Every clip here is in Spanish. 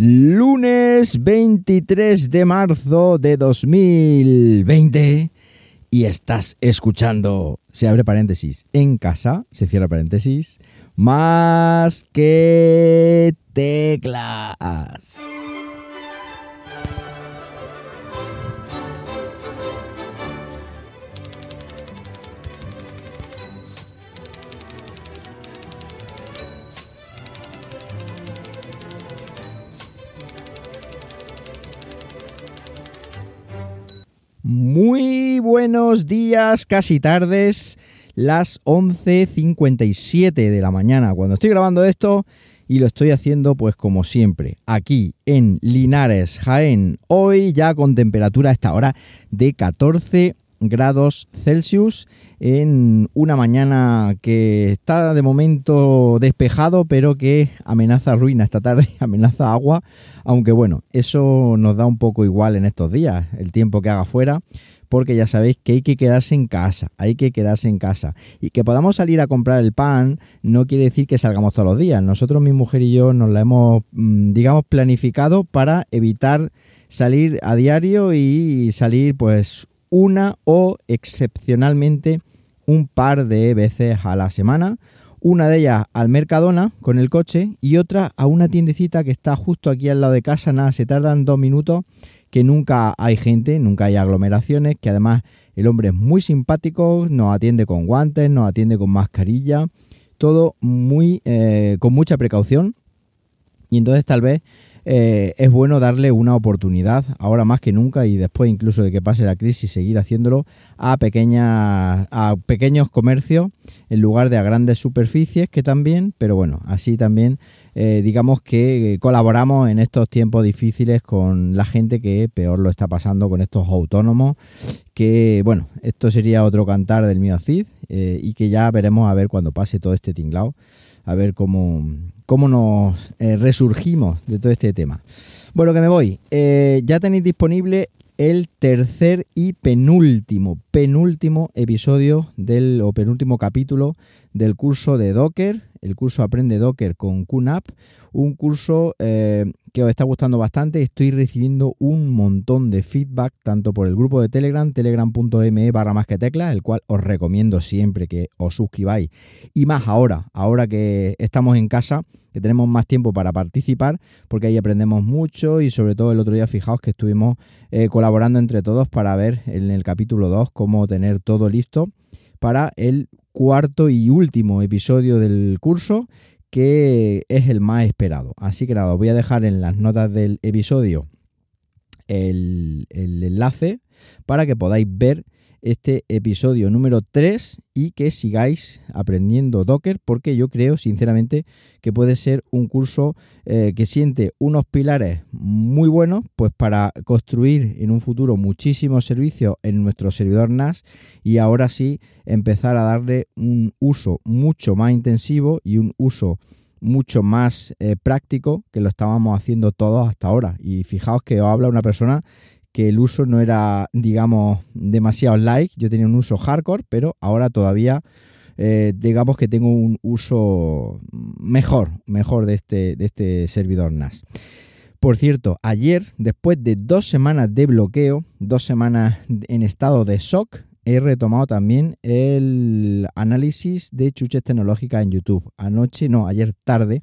Lunes 23 de marzo de 2020 y estás escuchando, se abre paréntesis, en casa, se cierra paréntesis, más que teclas. Muy buenos días, casi tardes, las 11.57 de la mañana. Cuando estoy grabando esto y lo estoy haciendo pues como siempre, aquí en Linares, Jaén, hoy ya con temperatura a esta hora de 14 grados Celsius en una mañana que está de momento despejado, pero que amenaza ruina esta tarde, amenaza agua, aunque bueno, eso nos da un poco igual en estos días, el tiempo que haga fuera, porque ya sabéis que hay que quedarse en casa, hay que quedarse en casa. Y que podamos salir a comprar el pan no quiere decir que salgamos todos los días. Nosotros, mi mujer y yo, nos la hemos, mm, digamos, planificado para evitar salir a diario y salir pues una o excepcionalmente un par de veces a la semana. Una de ellas al Mercadona con el coche y otra a una tiendecita que está justo aquí al lado de casa. Nada, se tardan dos minutos, que nunca hay gente, nunca hay aglomeraciones, que además el hombre es muy simpático, nos atiende con guantes, nos atiende con mascarilla, todo muy eh, con mucha precaución. Y entonces tal vez eh, es bueno darle una oportunidad, ahora más que nunca y después incluso de que pase la crisis, seguir haciéndolo a, pequeñas, a pequeños comercios en lugar de a grandes superficies, que también, pero bueno, así también eh, digamos que colaboramos en estos tiempos difíciles con la gente que peor lo está pasando, con estos autónomos, que bueno, esto sería otro cantar del mío Cid eh, y que ya veremos a ver cuando pase todo este tinglao, a ver cómo cómo nos eh, resurgimos de todo este tema. Bueno, que me voy. Eh, ya tenéis disponible el tercer y penúltimo, penúltimo episodio del, o penúltimo capítulo del curso de Docker, el curso Aprende Docker con QNAP, un curso eh, que os está gustando bastante. Estoy recibiendo un montón de feedback, tanto por el grupo de Telegram, telegram.me barra más que teclas, el cual os recomiendo siempre que os suscribáis. Y más ahora, ahora que estamos en casa, que tenemos más tiempo para participar, porque ahí aprendemos mucho y sobre todo el otro día fijaos que estuvimos eh, colaborando entre todos para ver en el capítulo 2 cómo tener todo listo para el cuarto y último episodio del curso que es el más esperado. Así que nada, os voy a dejar en las notas del episodio el, el enlace para que podáis ver este episodio número 3 y que sigáis aprendiendo Docker porque yo creo sinceramente que puede ser un curso eh, que siente unos pilares muy buenos pues para construir en un futuro muchísimos servicios en nuestro servidor NAS y ahora sí empezar a darle un uso mucho más intensivo y un uso mucho más eh, práctico que lo estábamos haciendo todos hasta ahora. Y fijaos que os habla una persona que el uso no era, digamos, demasiado light. Yo tenía un uso hardcore, pero ahora todavía, eh, digamos que tengo un uso mejor, mejor de este, de este servidor NAS. Por cierto, ayer, después de dos semanas de bloqueo, dos semanas en estado de shock, he retomado también el análisis de chuches tecnológicas en YouTube. Anoche, no, ayer tarde,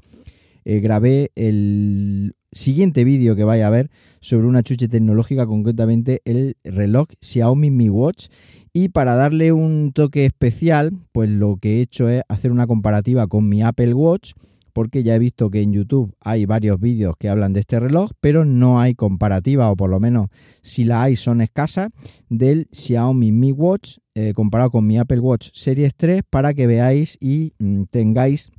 eh, grabé el siguiente vídeo que vaya a ver sobre una chuche tecnológica, concretamente el reloj Xiaomi Mi Watch. Y para darle un toque especial, pues lo que he hecho es hacer una comparativa con mi Apple Watch, porque ya he visto que en YouTube hay varios vídeos que hablan de este reloj, pero no hay comparativa, o por lo menos si la hay son escasas, del Xiaomi Mi Watch eh, comparado con mi Apple Watch Series 3 para que veáis y mm, tengáis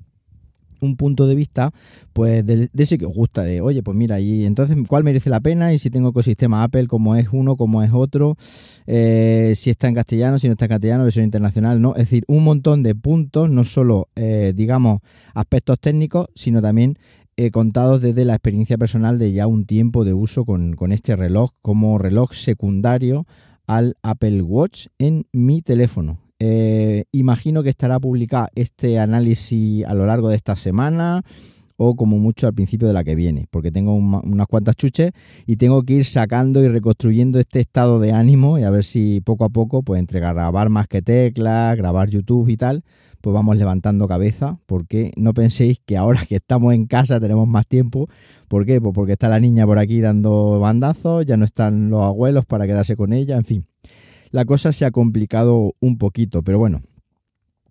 un punto de vista pues de, ese que os gusta de oye pues mira y entonces cuál merece la pena y si tengo ecosistema Apple como es uno como es otro eh, si está en castellano si no está en castellano versión internacional no es decir un montón de puntos no solo eh, digamos aspectos técnicos sino también eh, contados desde la experiencia personal de ya un tiempo de uso con, con este reloj como reloj secundario al Apple Watch en mi teléfono eh, imagino que estará publicado este análisis a lo largo de esta semana o como mucho al principio de la que viene, porque tengo unas cuantas chuches y tengo que ir sacando y reconstruyendo este estado de ánimo y a ver si poco a poco, pues entre grabar más que teclas, grabar YouTube y tal, pues vamos levantando cabeza, porque no penséis que ahora que estamos en casa tenemos más tiempo. ¿Por qué? Pues porque está la niña por aquí dando bandazos, ya no están los abuelos para quedarse con ella, en fin. La cosa se ha complicado un poquito, pero bueno,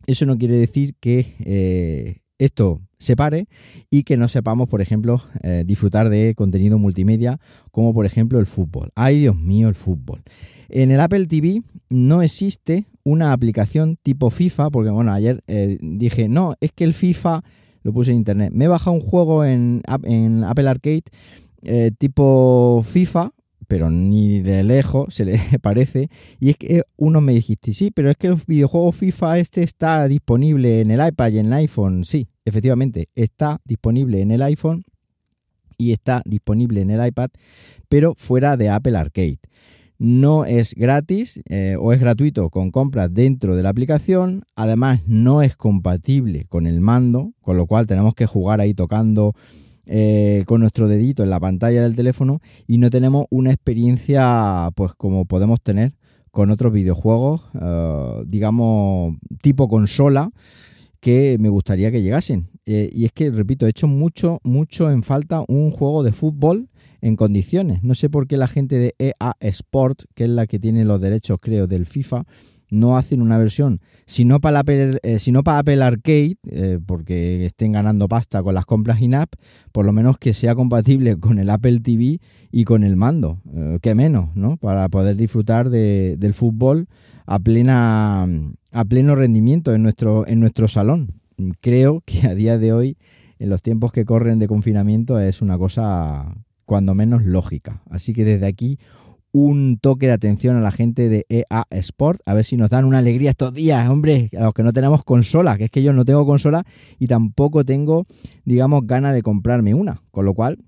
eso no quiere decir que eh, esto se pare y que no sepamos, por ejemplo, eh, disfrutar de contenido multimedia como por ejemplo el fútbol. Ay, Dios mío, el fútbol. En el Apple TV no existe una aplicación tipo FIFA, porque bueno, ayer eh, dije, no, es que el FIFA lo puse en internet. Me he bajado un juego en, Apple Arcade tipo FIFA, pero ni de lejos se le parece. Y es que uno me dijiste, sí, pero es que el videojuego FIFA este está disponible en el iPad y en el iPhone. Sí, efectivamente, está disponible en el iPhone y está disponible en el iPad, pero fuera de Apple Arcade. No es gratis eh, o es gratuito con compras dentro de la aplicación. Además, no es compatible con el mando, con lo cual tenemos que jugar ahí tocando eh, con nuestro dedito en la pantalla del teléfono y no tenemos una experiencia pues como podemos tener con otros videojuegos, eh, digamos, tipo consola, que me gustaría que llegasen. Eh, y es que, repito, he hecho mucho, mucho en falta un juego de fútbol en condiciones. No sé por qué la gente de EA Sport, que es la que tiene los derechos, creo, del FIFA, no hacen una versión, si no para Apple, eh, para Apple Arcade, eh, porque estén ganando pasta con las compras in-app, por lo menos que sea compatible con el Apple TV y con el mando, eh, que menos, ¿no? Para poder disfrutar del fútbol a plena a pleno rendimiento en nuestro en nuestro salón. Creo que a día de hoy, en los tiempos que corren de confinamiento, es una cosa cuando menos lógica. Así que desde aquí un toque de atención a la gente de EA Sport, a ver si nos dan una alegría estos días, hombre, a los que no tenemos consola, que es que yo no tengo consola y tampoco tengo, digamos, ganas de comprarme una, con lo cual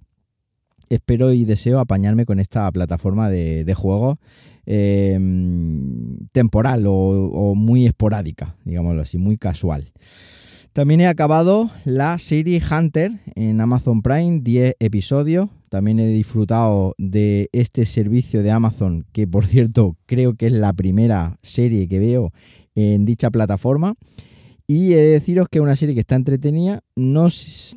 espero y deseo apañarme con esta plataforma de, de em, temporal o muy esporádica, digámoslo así, muy casual. También he acabado la serie Hunter en Amazon Prime, 10 episodios. También he disfrutado de este servicio de Amazon, que por cierto creo que es la primera serie que veo en dicha plataforma. Y he de deciros que es una serie que está entretenida, no,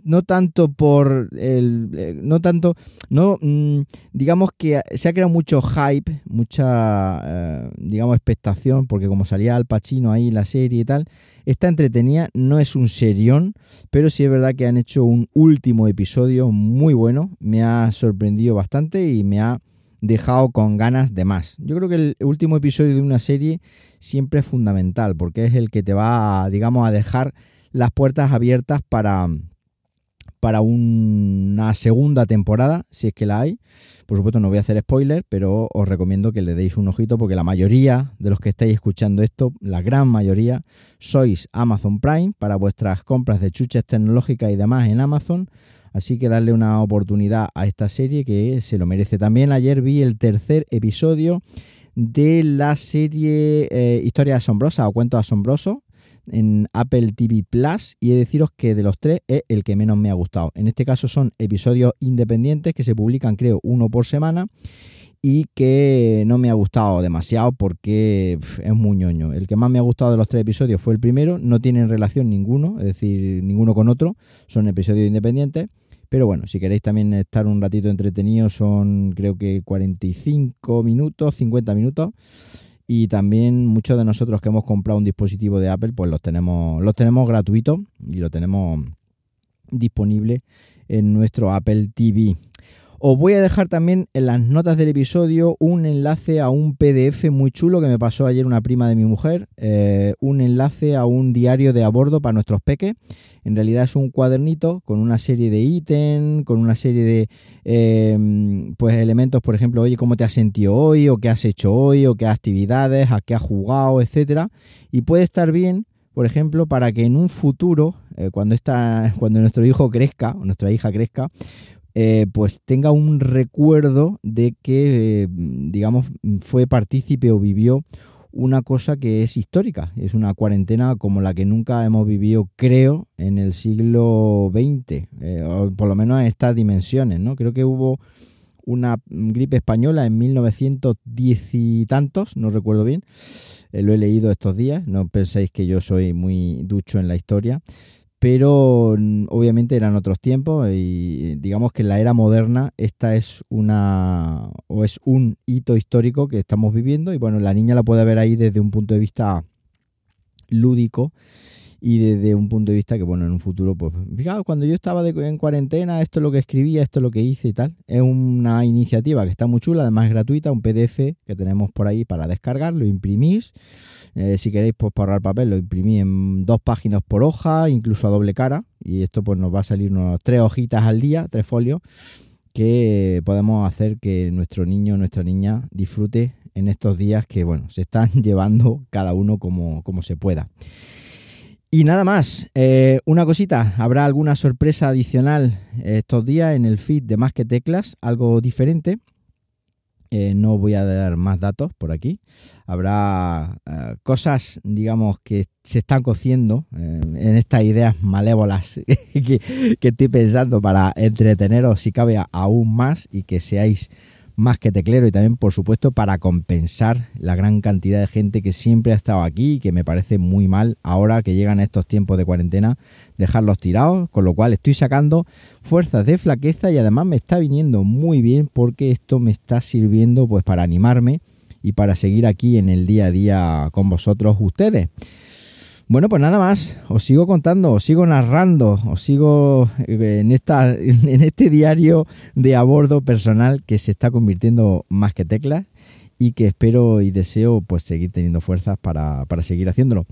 no tanto por el. Eh, no tanto. No, mm, digamos que se ha creado mucho hype, mucha, eh, digamos, expectación, porque como salía Al Pacino ahí la serie y tal, está entretenida, no es un serión, pero sí es verdad que han hecho un último episodio muy bueno, me ha sorprendido bastante y me ha dejado con ganas de más. Yo creo que el último episodio de una serie siempre es fundamental porque es el que te va, digamos, a dejar las puertas abiertas para, para una segunda temporada, si es que la hay. Por supuesto no voy a hacer spoiler, pero os recomiendo que le deis un ojito porque la mayoría de los que estáis escuchando esto, la gran mayoría, sois Amazon Prime para vuestras compras de chuches tecnológicas y demás en Amazon. Así que darle una oportunidad a esta serie que se lo merece. También ayer vi el tercer episodio de la serie eh, Historia Asombrosa o Cuento Asombroso en Apple TV Plus y he de deciros que de los tres es el que menos me ha gustado. En este caso son episodios independientes que se publican creo uno por semana y que no me ha gustado demasiado porque es muy ñoño. El que más me ha gustado de los tres episodios fue el primero, no tienen relación ninguno, es decir, ninguno con otro, son episodios independientes. Pero bueno, si queréis también estar un ratito entretenidos, son creo que 45 minutos, 50 minutos. Y también muchos de nosotros que hemos comprado un dispositivo de Apple, pues los tenemos, los tenemos gratuitos y lo tenemos disponible en nuestro Apple TV. Os voy a dejar también en las notas del episodio un enlace a un PDF muy chulo que me pasó ayer una prima de mi mujer, eh, un enlace a un diario de a bordo para nuestros peques. En realidad es un cuadernito con una serie de ítems, con una serie de em, pues elementos, por ejemplo, oye, cómo te has sentido hoy, o qué has hecho hoy, o qué actividades, a qué has jugado, etcétera. Y puede estar bien por ejemplo, para que en un futuro, eh, cuando, está, cuando nuestro hijo crezca, o nuestra hija crezca, eh, pues tenga un recuerdo de que, eh, digamos, fue partícipe o vivió una cosa que es histórica. Es una cuarentena como la que nunca hemos vivido, creo, en el siglo XX, eh, o por lo menos en estas dimensiones, ¿no? Creo que hubo una gripe española en 1910 y tantos, no recuerdo bien, lo he leído estos días, no penséis que yo soy muy ducho en la historia, pero mm, obviamente eran otros tiempos y digamos que en la era moderna esta es una o es un hito histórico que estamos viviendo y bueno, la niña la puede ver ahí desde un punto de vista lúdico y desde un punto de vista que, bueno, en un futuro, pues, fijaos, cuando yo estaba en cuarentena, esto es lo que escribía, esto es lo que hice y tal. Es una iniciativa que está muy chula, además es gratuita, un PDF que tenemos por ahí para descargar, lo imprimís. Eh, si queréis, pues, para ahorrar papel, lo imprimís en dos páginas por hoja, incluso a doble cara. Y esto, pues, nos va a salir unos tres hojitas al día, tres folios, que podemos hacer que nuestro niño nuestra niña disfrute en estos días que, bueno, se están llevando cada uno como, como se pueda. Y nada más, eh, una cosita, habrá alguna sorpresa adicional estos días en el feed de Más que Teclas, algo diferente. Eh, no voy a dar más datos por aquí. Habrá eh, cosas, digamos, que se están cociendo en estas ideas malévolas que, estoy pensando para entreteneros, si cabe, aún más y que seáis más que teclero y también, por supuesto, para compensar la gran cantidad de gente que siempre ha estado aquí y que me parece muy mal ahora que llegan estos tiempos de cuarentena dejarlos tirados, con lo cual estoy sacando fuerzas de flaqueza y además me está viniendo muy bien porque esto me está sirviendo pues para animarme y para seguir aquí en el día a día con vosotros ustedes. Bueno, pues nada más, os sigo contando, os sigo narrando, os sigo eh, en, esta, en este diario de a bordo personal que se está convirtiendo más que teclas y que espero y deseo pues seguir teniendo fuerzas para, para, seguir haciéndolo.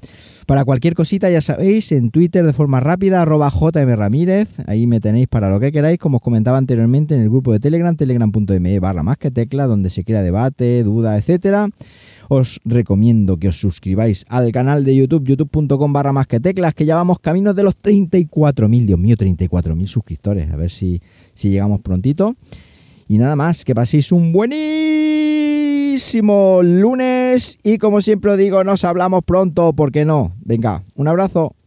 Para cualquier cosita ya sabéis, en Twitter de forma rápida, arroba JM Ramírez, ahí me tenéis para lo que queráis, como os comentaba anteriormente en el grupo de Telegram, telegram.me barra más que tecla, donde se crea debate, duda, etcétera. Os recomiendo que os suscribáis al canal de YouTube, youtube.com barra más que teclas, que ya vamos camino de los 34.000, Dios mío, 34.000 suscriptores, a ver si, si llegamos prontito. Y nada más, que paséis un buenísimo lunes y como siempre digo, nos hablamos pronto, ¿por qué no? Venga, un abrazo.